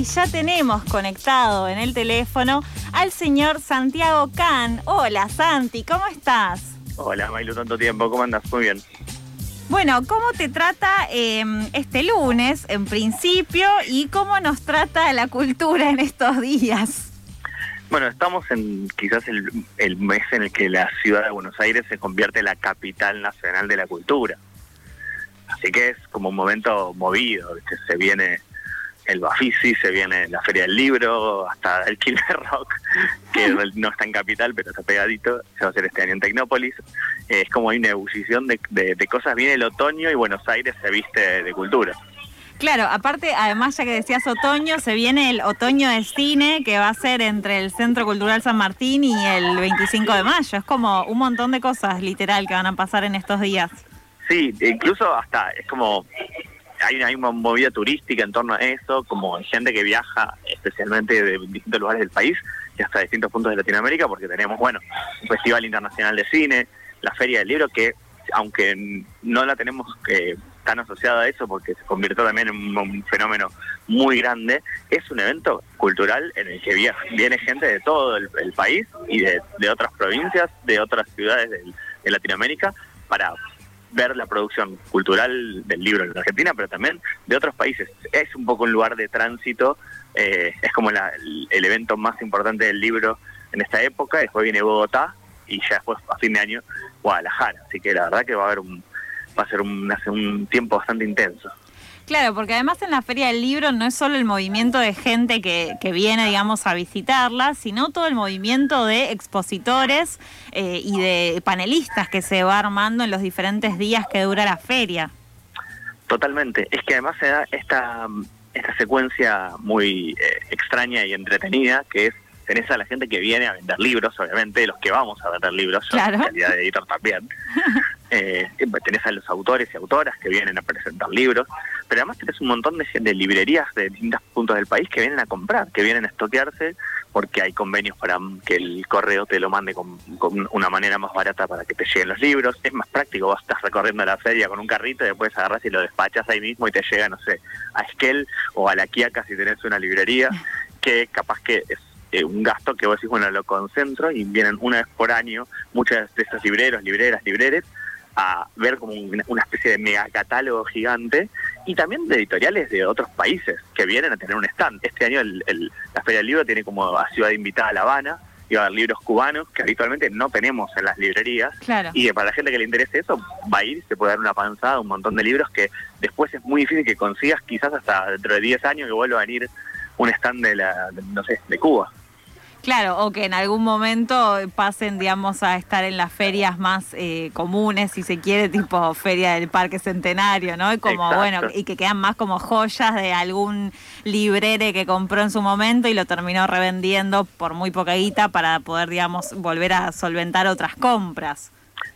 Y ya tenemos conectado en el teléfono al señor Santiago Can. Hola Santi, ¿cómo estás? Hola Mailu, tanto tiempo, ¿cómo andas? Muy bien. Bueno, ¿cómo te trata eh, este lunes en principio y cómo nos trata la cultura en estos días? Bueno, estamos en quizás el, el mes en el que la ciudad de Buenos Aires se convierte en la capital nacional de la cultura. Así que es como un momento movido, que se viene el Bafisi, se viene la Feria del Libro, hasta el Killer Rock, que no está en Capital, pero está pegadito, se va a hacer este año en Tecnópolis. es como hay una ebullición de, de, cosas, viene el otoño y Buenos Aires se viste de cultura. Claro, aparte, además ya que decías otoño, se viene el otoño de cine que va a ser entre el Centro Cultural San Martín y el 25 de mayo. Es como un montón de cosas literal que van a pasar en estos días. Sí, incluso hasta es como hay una, movida turística en torno a eso, como gente que viaja especialmente de distintos lugares del país y hasta distintos puntos de Latinoamérica, porque tenemos, bueno, un Festival Internacional de Cine, la Feria del Libro, que aunque no la tenemos eh, tan asociada a eso, porque se convirtió también en un, fenómeno muy grande, es un evento cultural en el que viene gente de todo el, país y de, otras provincias, de otras ciudades de Latinoamérica, para ver la producción cultural del libro en Argentina, pero también de otros países. Es un poco un lugar de tránsito, eh, es como el, evento más importante del libro en esta época, después viene Bogotá y ya después a fin de año Guadalajara, así que la verdad que va a haber un va a ser un, un tiempo bastante intenso. Claro, porque además en la Feria del Libro no es solo el movimiento de gente que, que viene, digamos, a visitarla, sino todo el movimiento de expositores eh, y de panelistas que se va armando en los diferentes días que dura la feria. Totalmente. Es que además se da esta, esta secuencia muy eh, extraña y entretenida, que es tenés a la gente que viene a vender libros, obviamente, los que vamos a vender libros, yo en calidad de editor también. eh, tenés a los autores y autoras que vienen a presentar libros, pero además tenés un montón de, de librerías de distintos puntos del país que vienen a comprar, que vienen a estoquearse porque hay convenios para que el correo te lo mande con, una manera más barata para que te lleguen los libros. Es más práctico, vos estás recorriendo la feria con un carrito y después agarras y lo despachas ahí mismo y te llega, no sé, a Esquel o a La Quiaca si tenés una librería, que capaz que es eh, un gasto que vos decís, bueno, lo concentro y vienen una vez por año muchas de esos libreros, libreras, libreres a ver como una especie de mega catálogo gigante y también de editoriales de otros países que vienen a tener un stand. Este año el, la Feria del Libro tiene como a ciudad invitada a La Habana y va a haber libros cubanos que habitualmente no tenemos en las librerías. Y que para la gente que le interese eso, va a ir y se puede dar una panzada, un montón de libros que después es muy difícil que consigas, quizás hasta dentro de 10 años que vuelva a venir un stand de la, no sé, de Cuba. Claro, o que en algún momento pasen, digamos, a estar en las ferias más eh, comunes, si se quiere, tipo feria del Parque Centenario, ¿no? Y como, bueno, y que quedan más como joyas de algún librere que compró en su momento y lo terminó revendiendo por muy poca guita para poder, digamos, volver a solventar otras compras.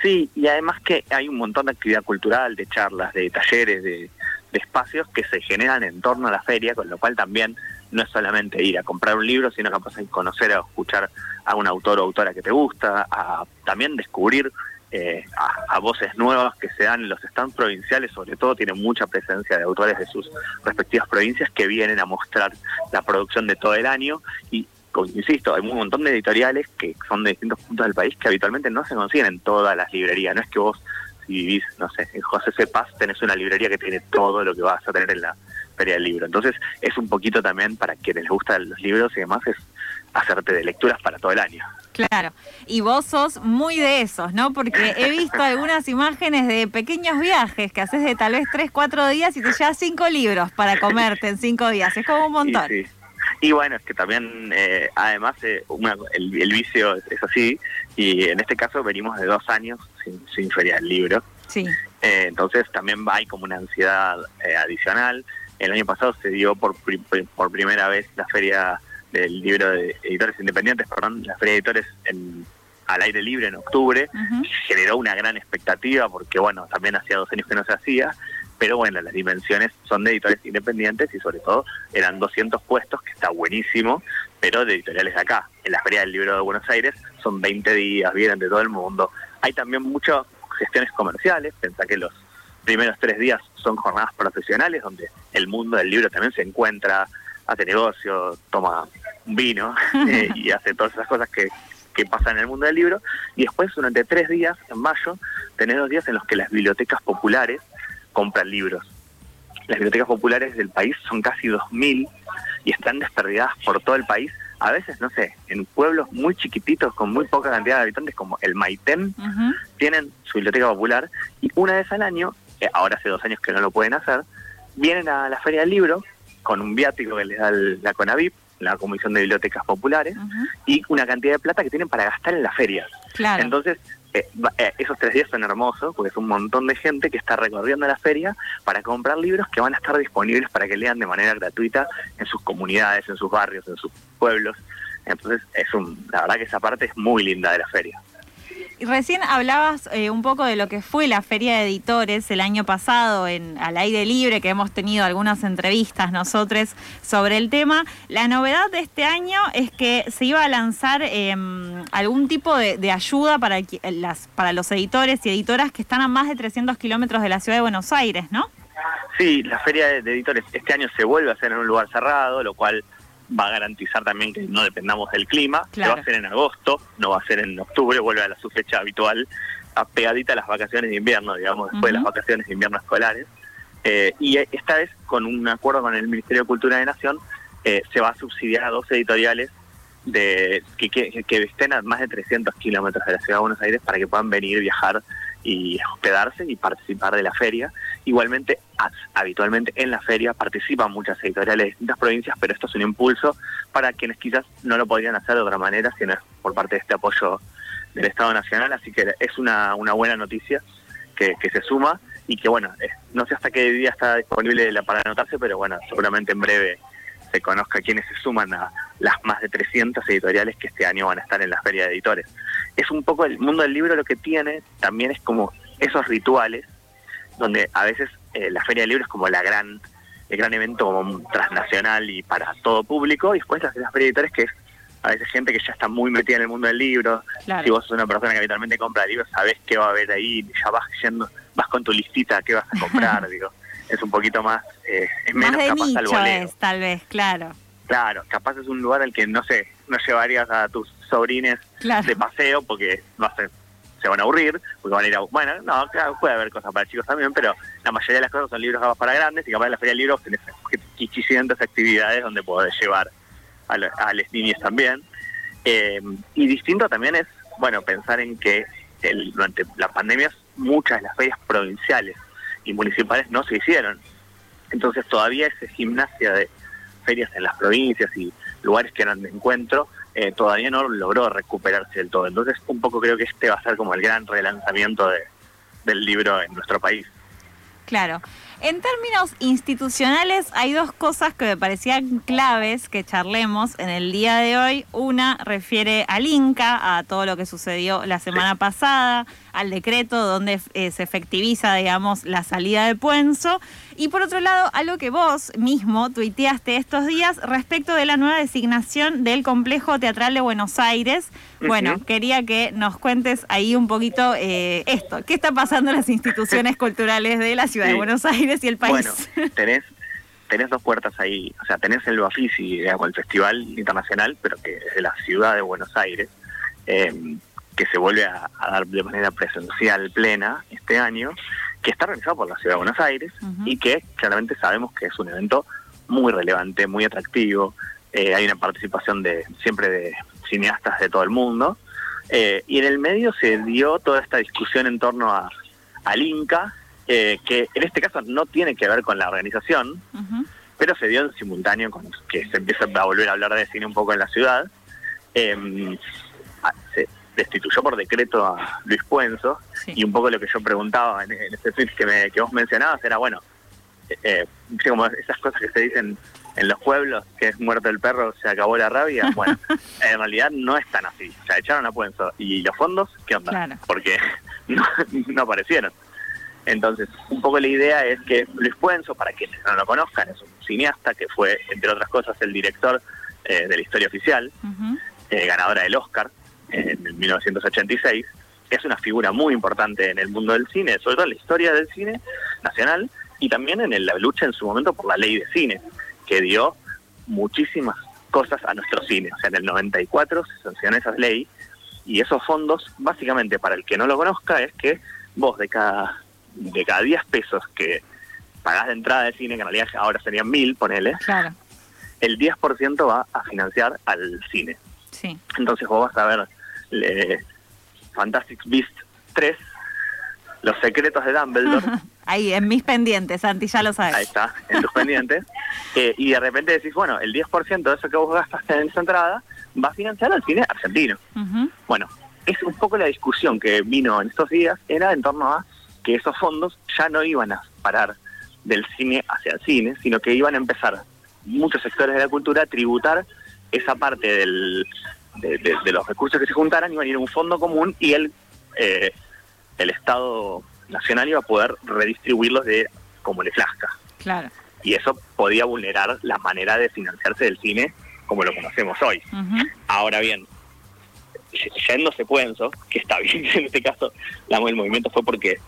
Sí, y además que hay un montón de actividad cultural, de charlas, de talleres, de espacios que se generan en torno a la feria, con lo cual también no es solamente ir a comprar un libro, sino que a conocer o escuchar a un autor o autora que te gusta, a también descubrir eh, a, voces nuevas que se dan en los stands provinciales, sobre todo tienen mucha presencia de autores de sus respectivas provincias que vienen a mostrar la producción de todo el año. Y insisto, hay un montón de editoriales que son de distintos puntos del país que habitualmente no se consiguen en todas las librerías, no es que vos si vivís, no sé, en José C. Paz tenés una librería que tiene todo lo que vas a tener en la Feria del Libro. Entonces es un poquito también para quienes les gustan los libros y demás, es hacerte de lecturas para todo el año. Claro, y vos sos muy de esos, ¿no? Porque he visto algunas imágenes de pequeños viajes que haces de tal vez tres, cuatro días y te llevas cinco libros para comerte en cinco días, es como un montón. Y, bueno, es que también, eh, además, eh, el, vicio es, así, y en este caso venimos de dos años sin, sin feria del libro. Sí. Eh, entonces también hay como una ansiedad adicional. El año pasado se dio por, por primera vez la feria del libro de editores independientes, perdón, la feria de editores en, al aire libre en octubre, generó una gran expectativa porque, bueno, también hacía dos años que no se hacía, pero bueno, las dimensiones son de editores independientes y sobre todo eran 200 puestos, que está buenísimo, pero de editoriales de acá. En la Feria del Libro de Buenos Aires son 20 días, vienen de todo el mundo. Hay también muchas gestiones comerciales, pensá que los primeros tres días son jornadas profesionales donde el mundo del libro también se encuentra hace negocio, toma vino eh, y hace todas esas cosas que, que pasan en el mundo del libro. Y después, durante tres días, en mayo, tenés dos días en los que las bibliotecas populares compran libros. Las bibliotecas populares del país son casi 2.000 y están desperdigadas por todo el país. A veces, no sé, en pueblos muy chiquititos con muy poca cantidad de habitantes, como el Maitén, tienen su biblioteca popular y una vez al año, eh, ahora hace dos años que no lo pueden hacer, vienen a la Feria del Libro con un viático que les da la CONAVIP, la Comisión de Bibliotecas Populares, y una cantidad de plata que tienen para gastar en la feria. Entonces, eh, eh, esos tres días son hermosos porque es un montón de gente que está recorriendo la feria para comprar libros que van a estar disponibles para que lean de manera gratuita en sus comunidades, en sus barrios, en sus pueblos. Entonces, es un, la verdad que esa parte es muy linda de la feria. Recién hablabas eh, un poco de lo que fue la Feria de Editores el año pasado en Al Aire Libre, que hemos tenido algunas entrevistas nosotros sobre el tema. La novedad de este año es que se iba a lanzar em, algún tipo de, ayuda para, para los editores y editoras que están a más de 300 kilómetros de la ciudad de Buenos Aires, ¿no? Sí, la Feria de Editores este año se vuelve a hacer en un lugar cerrado, lo cual va a garantizar también que no dependamos del clima, que va a ser en agosto, no va a ser en octubre, vuelve a la su fecha habitual, pegadita a las vacaciones de invierno, digamos, después de las vacaciones de invierno escolares. Eh, y esta vez, con un acuerdo con el Ministerio de Cultura de Nación, eh, se va a subsidiar a dos editoriales de que, que, que estén a más de 300 kilómetros de la ciudad de Buenos Aires para que puedan venir, viajar y hospedarse y participar de la feria. Igualmente, habitualmente en la feria participan muchas editoriales de distintas provincias, pero esto es un impulso para quienes quizás no lo podrían hacer de otra manera, sino por parte de este apoyo del Estado Nacional. Así que es una, una buena noticia que, que se suma y que, bueno, no sé hasta qué día está disponible para anotarse, pero bueno, seguramente en breve se conozca quienes se suman a las más de 300 editoriales que este año van a estar en la Feria de Editores. Es un poco el mundo del libro lo que tiene, también es como esos rituales, donde a veces eh, la Feria de Libro es como la gran, el gran evento como transnacional y para todo público, y después la, la Feria de Editores que es a veces gente que ya está muy metida en el mundo del libro, si vos sos una persona que habitualmente compra libros, sabés qué va a haber ahí, ya vas yendo, vas con tu listita, qué vas a comprar, digo es un poquito más, eh, es menos de capaz nicho Es, tal vez, claro. Claro, capaz es un lugar al que no sé, no llevarías a tus sobrines de paseo porque no sé, se van a aburrir, porque van a ir a... Bueno, no, claro, puede haber cosas para chicos también, pero la mayoría de las cosas son libros para grandes y capaz en la Feria de Libros tenés 500 actividades donde podés llevar a, a las niñas también. Eh, y distinto también es, bueno, pensar en que el, durante la pandemia muchas de las ferias provinciales y municipales no se hicieron. Entonces todavía esa gimnasia de ferias en las provincias y lugares que eran de encuentro eh, todavía no logró recuperarse del todo. Entonces un poco creo que este va a ser como el gran relanzamiento de, del libro en nuestro país. Claro. En términos institucionales hay dos cosas que me parecían claves que charlemos en el día de hoy. Una refiere al Inca, a todo lo que sucedió la semana pasada, al decreto donde eh, se efectiviza, digamos, la salida de Puenzo. Y por otro lado, algo que vos mismo tuiteaste estos días respecto de la nueva designación del Complejo Teatral de Buenos Aires. Bueno, quería que nos cuentes ahí un poquito eh, esto. ¿Qué está pasando en las instituciones culturales de la ciudad de Buenos Aires y el país? Bueno, tenés, tenés dos puertas ahí. O sea, tenés el Bafisi, digamos, el Festival Internacional, pero que es de la ciudad de Buenos Aires. Eh, que se vuelve a, dar de manera presencial plena este año, que está organizado por la Ciudad de Buenos Aires y que claramente sabemos que es un evento muy relevante, muy atractivo. Eh, hay una participación de siempre de cineastas de todo el mundo. Eh, y en el medio se dio toda esta discusión en torno a, al Inca, eh, que en este caso no tiene que ver con la organización, pero se dio en simultáneo con que se empieza a volver a hablar de cine un poco en la ciudad. Eh, destituyó por decreto a Luis Puenzo y un poco lo que yo preguntaba en, ese tweet que, me, que vos mencionabas era, bueno, eh, eh como esas cosas que se dicen en los pueblos, que es muerto el perro, se acabó la rabia. Bueno, en realidad no es tan así. O sea, echaron a Puenzo. ¿Y los fondos? ¿Qué onda? Porque no, no aparecieron. Entonces, un poco la idea es que Luis Puenzo, para quienes no lo conozcan, es un cineasta que fue, entre otras cosas, el director eh, de la historia oficial, eh, ganadora del Oscar en 1986, es una figura muy importante en el mundo del cine, sobre todo en la historia del cine nacional y también en la lucha en su momento por la ley de cine, que dio muchísimas cosas a nuestro cine. O sea, en el 94 se sancionó esa ley y esos fondos, básicamente, para el que no lo conozca, es que vos de cada, de cada 10 pesos que pagás de entrada de cine, que en realidad ahora serían mil, ponele, claro. el 10% va a financiar al cine. Sí. Entonces vos vas a ver eh, Fantastic Beast 3, Los secretos de Dumbledore. Ahí, en mis pendientes, Santi, ya lo sabes. Ahí está, en tus pendientes. Eh, y de repente decís, bueno, el 10% de eso que vos gastaste en esa entrada va a financiar al cine argentino. Bueno, es un poco la discusión que vino en estos días, era en torno a que esos fondos ya no iban a parar del cine hacia el cine, sino que iban a empezar muchos sectores de la cultura a tributar esa parte del, de, los recursos que se juntaran, iban a ir a un fondo común y el, eh, el Estado Nacional iba a poder redistribuirlos de como le flasca. Claro. Y eso podía vulnerar la manera de financiarse del cine como lo conocemos hoy. Ahora bien, yéndose Puenzo, que está bien en este caso, la, el movimiento fue porque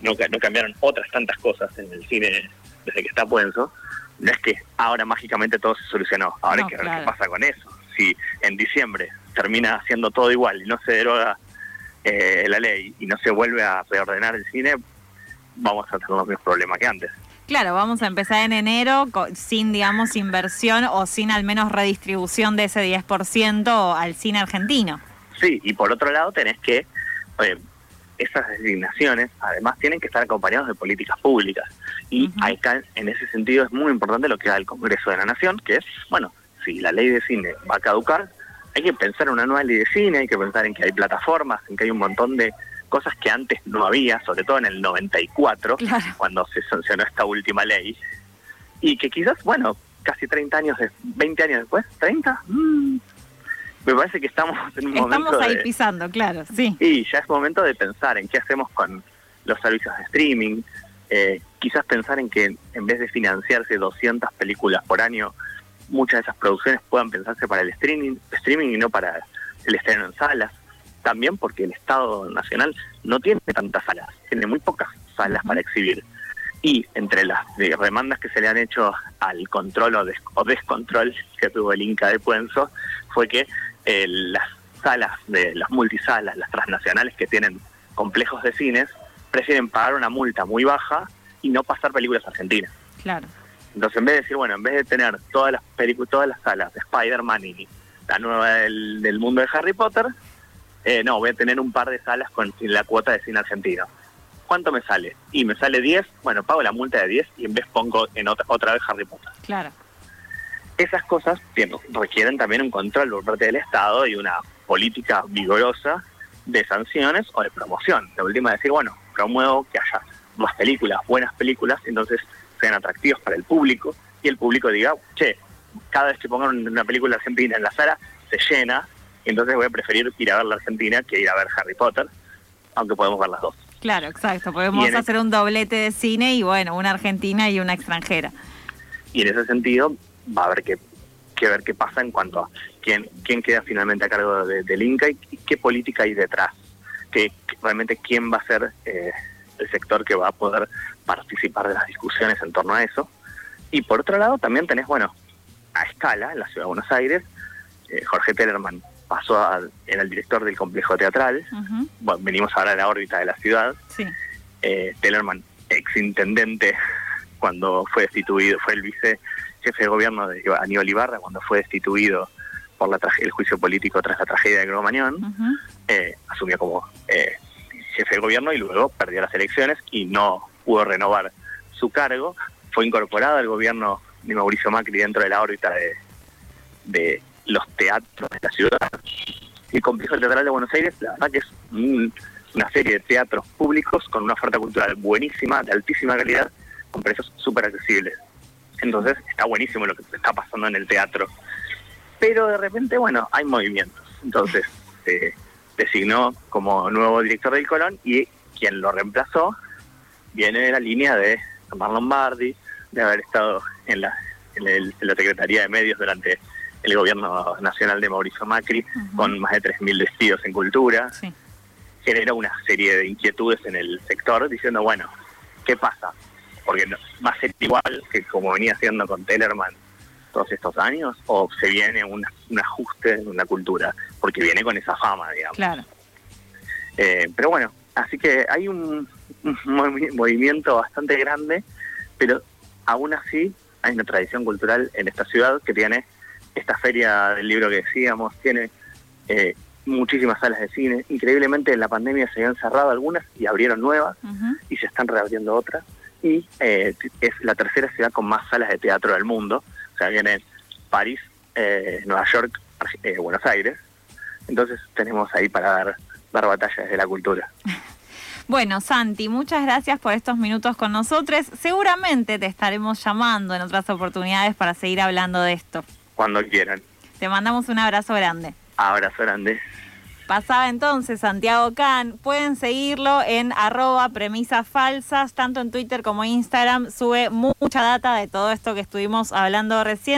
no, no cambiaron otras tantas cosas en el cine desde que está Puenzo, no es que ahora mágicamente todo se solucionó, ahora hay que ver qué pasa con eso. Si en diciembre termina haciendo todo igual y no se deroga eh, la ley y no se vuelve a reordenar el cine, vamos a tener los mismos problemas que antes. Claro, vamos a empezar en enero sin, digamos, inversión o sin al menos redistribución de ese 10% al cine argentino. Sí, y por otro lado tenés que, esas designaciones además tienen que estar acompañadas de políticas públicas. Y acá, en ese sentido, es muy importante lo que da el Congreso de la Nación, que es, bueno, si la ley de cine va a caducar, hay que pensar en una nueva ley de cine, hay que pensar en que hay plataformas, en que hay un montón de cosas que antes no había, sobre todo en el 94, cuando se sancionó esta última ley, y que quizás, bueno, casi 30 años, 20 años después, ¿30? Mm, me parece que estamos en un estamos momento... ahí pisando, claro, sí. Y ya es momento de pensar en qué hacemos con los servicios de streaming, eh, quizás pensar en que en vez de financiarse 200 películas por año, muchas de esas producciones puedan pensarse para el streaming, streaming y no para el estreno en salas también porque el Estado Nacional no tiene tantas salas, tiene muy pocas salas para exhibir. Y entre las demandas que se le han hecho al control o, descontrol que tuvo el Inca de Puenzo, fue que eh, las salas de las multisalas, las transnacionales que tienen complejos de cines, prefieren pagar una multa muy baja y no pasar películas argentinas. Claro. Entonces, en vez de decir, bueno, en vez de tener todas las películas, todas las salas de Spider-Man y la nueva del mundo de Harry Potter, eh, no, voy a tener un par de salas con la cuota de cine argentino. ¿Cuánto me sale? Y me sale 10, bueno, pago la multa de 10 y en vez pongo en otra, otra vez Harry Potter. Claro. Esas cosas requieren también un control por parte del Estado y una política vigorosa de sanciones o de promoción. La última decir, bueno, promuevo que haya más películas, buenas películas, entonces sean atractivos para el público y el público diga, che, cada vez que pongan una película argentina en la sala, se llena entonces voy a preferir ir a ver la Argentina que ir a ver Harry Potter, aunque podemos ver las dos. Claro, exacto. Podemos hacer un doblete de cine y bueno, una argentina y una extranjera. Y en ese sentido va a haber que, que ver qué pasa en cuanto a quién, quién queda finalmente a cargo del Inca y, qué política hay detrás. Que, realmente quién va a ser eh, el sector que va a poder participar de las discusiones en torno a eso. Y por otro lado también tenés, bueno, a escala, en la ciudad de Buenos Aires, eh, Jorge Tellerman pasó a, era el director del complejo teatral. bueno, venimos ahora a la órbita de la ciudad. Sí. Eh, Tellerman, ex intendente, cuando fue destituido, fue el vice jefe de gobierno de Aníbal Ibarra, cuando fue destituido por la el juicio político tras la tragedia de Gromañón, eh, asumió como eh, jefe de gobierno y luego perdió las elecciones y no pudo renovar su cargo. Fue incorporado al gobierno de Mauricio Macri dentro de la órbita de, de los teatros de la ciudad. El Complejo Teatral de Buenos Aires, la verdad que es una serie de teatros públicos con una oferta cultural buenísima, de altísima calidad, con precios súper accesibles. Entonces está buenísimo lo que está pasando en el teatro. Pero de repente, bueno, hay movimientos. Entonces se designó como nuevo director del Colón y quien lo reemplazó viene de la línea de Marlon Lombardi, de haber estado en la, en la Secretaría de Medios durante el gobierno nacional de Mauricio Macri, con más de 3.000 despidos en cultura, genera una serie de inquietudes en el sector diciendo, bueno, ¿qué pasa? Porque va a ser igual que como venía haciendo con Tellerman todos estos años o se viene un, ajuste en la cultura? Porque viene con esa fama, digamos. Claro. Eh, pero bueno, así que hay un, movimiento bastante grande, pero aún así hay una tradición cultural en esta ciudad que tiene esta feria del libro que decíamos, tiene eh, muchísimas salas de cine. Increíblemente en la pandemia se habían cerrado algunas y abrieron nuevas y se están reabriendo otras. Y eh, es la tercera ciudad con más salas de teatro del mundo. O sea, viene París, eh, Nueva York, eh, Buenos Aires. Entonces tenemos ahí para dar, dar batalla desde la cultura. Bueno, Santi, muchas gracias por estos minutos con nosotros. Seguramente te estaremos llamando en otras oportunidades para seguir hablando de esto. Cuando quieran. Te mandamos un abrazo grande. Abrazo grande. Pasaba entonces Santiago Can. Pueden seguirlo en arroba premisas falsas, tanto en Twitter como en Instagram. Sube mucha data de todo esto que estuvimos hablando recién.